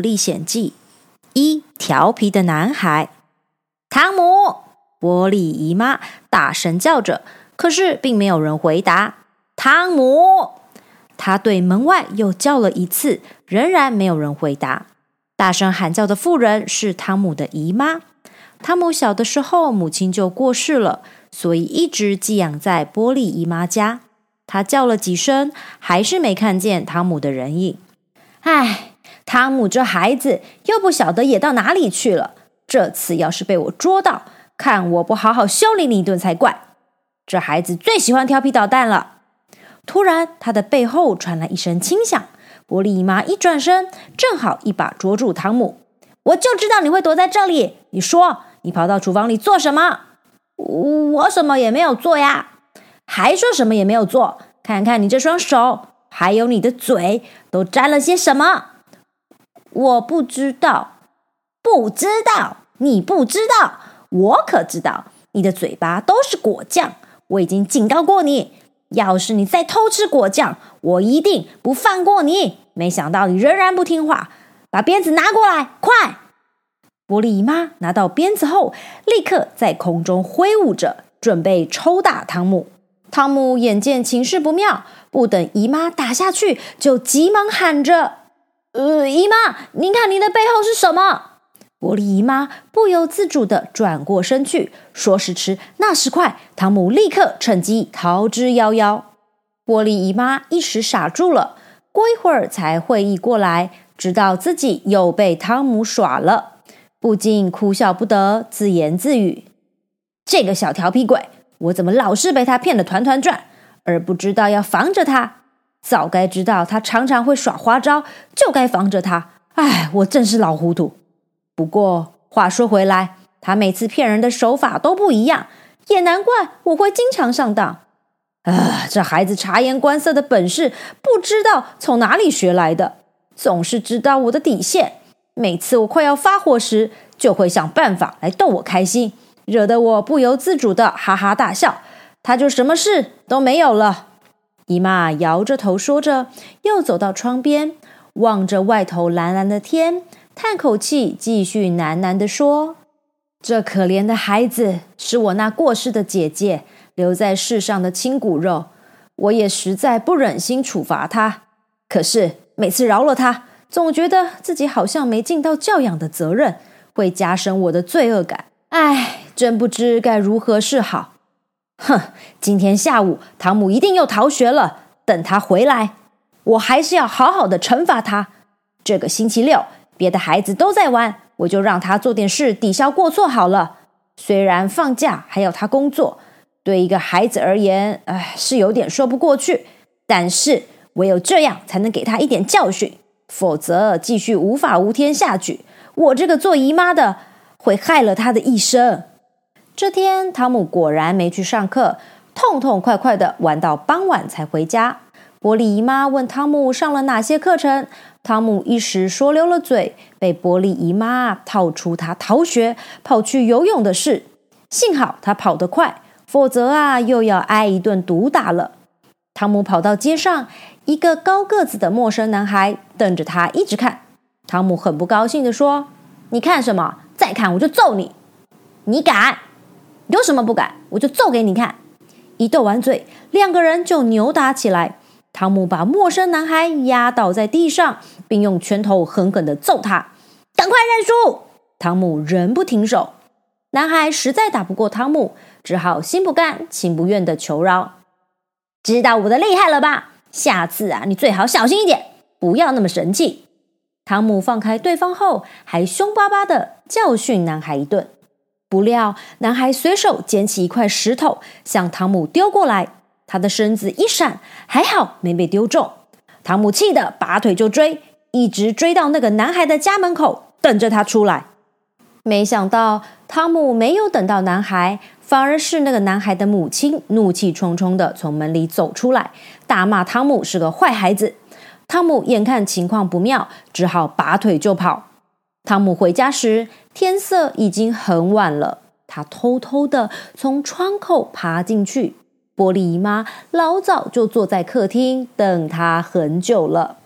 历险记》一调皮的男孩汤姆，波利姨妈大声叫着，可是并没有人回答。汤姆，他对门外又叫了一次，仍然没有人回答。大声喊叫的妇人是汤姆的姨妈。汤姆小的时候，母亲就过世了，所以一直寄养在波利姨妈家。他叫了几声，还是没看见汤姆的人影。唉。汤姆这孩子又不晓得野到哪里去了。这次要是被我捉到，看我不好好修理你一顿才怪！这孩子最喜欢调皮捣蛋了。突然，他的背后传来一声轻响。波利姨妈一转身，正好一把捉住汤姆。我就知道你会躲在这里。你说，你跑到厨房里做什么？我什么也没有做呀。还说什么也没有做？看看你这双手，还有你的嘴，都沾了些什么？我不知道，不知道，你不知道，我可知道。你的嘴巴都是果酱，我已经警告过你，要是你再偷吃果酱，我一定不放过你。没想到你仍然不听话，把鞭子拿过来，快！玻璃姨妈拿到鞭子后，立刻在空中挥舞着，准备抽打汤姆。汤姆眼见情势不妙，不等姨妈打下去，就急忙喊着。呃，姨妈，您看您的背后是什么？玻璃姨妈不由自主的转过身去，说时迟，那时快，汤姆立刻趁机逃之夭夭。玻璃姨妈一时傻住了，过一会儿才会意过来，知道自己又被汤姆耍了，不禁哭笑不得，自言自语：“这个小调皮鬼，我怎么老是被他骗得团团转，而不知道要防着他？”早该知道他常常会耍花招，就该防着他。唉，我真是老糊涂。不过话说回来，他每次骗人的手法都不一样，也难怪我会经常上当。啊，这孩子察言观色的本事，不知道从哪里学来的，总是知道我的底线。每次我快要发火时，就会想办法来逗我开心，惹得我不由自主的哈哈大笑，他就什么事都没有了。姨妈摇着头说着，又走到窗边，望着外头蓝蓝的天，叹口气，继续喃喃地说：“这可怜的孩子是我那过世的姐姐留在世上的亲骨肉，我也实在不忍心处罚他。可是每次饶了他，总觉得自己好像没尽到教养的责任，会加深我的罪恶感。唉，真不知该如何是好。”哼，今天下午汤姆一定又逃学了。等他回来，我还是要好好的惩罚他。这个星期六，别的孩子都在玩，我就让他做点事抵消过错好了。虽然放假还要他工作，对一个孩子而言，唉，是有点说不过去。但是唯有这样才能给他一点教训，否则继续无法无天下去，我这个做姨妈的会害了他的一生。这天，汤姆果然没去上课，痛痛快快的玩到傍晚才回家。波利姨妈问汤姆上了哪些课程，汤姆一时说溜了嘴，被波利姨妈套出他逃学、跑去游泳的事。幸好他跑得快，否则啊，又要挨一顿毒打了。汤姆跑到街上，一个高个子的陌生男孩瞪着他一直看。汤姆很不高兴的说：“你看什么？再看我就揍你！你敢？”有什么不敢？我就揍给你看！一斗完嘴，两个人就扭打起来。汤姆把陌生男孩压倒在地上，并用拳头狠狠的揍他。赶快认输！汤姆仍不停手。男孩实在打不过汤姆，只好心不甘情不愿的求饶：“知道我的厉害了吧？下次啊，你最好小心一点，不要那么神气。”汤姆放开对方后，还凶巴巴的教训男孩一顿。不料，男孩随手捡起一块石头，向汤姆丢过来。他的身子一闪，还好没被丢中。汤姆气得拔腿就追，一直追到那个男孩的家门口，等着他出来。没想到，汤姆没有等到男孩，反而是那个男孩的母亲怒气冲冲的从门里走出来，大骂汤姆是个坏孩子。汤姆眼看情况不妙，只好拔腿就跑。汤姆回家时，天色已经很晚了。他偷偷的从窗口爬进去。玻璃姨妈老早就坐在客厅等他很久了。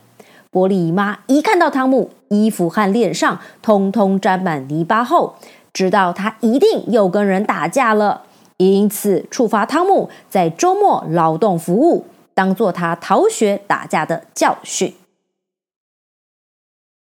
波利姨妈一看到汤姆衣服和脸上通通沾满泥巴后，知道他一定又跟人打架了，因此处罚汤姆在周末劳动服务，当做他逃学打架的教训。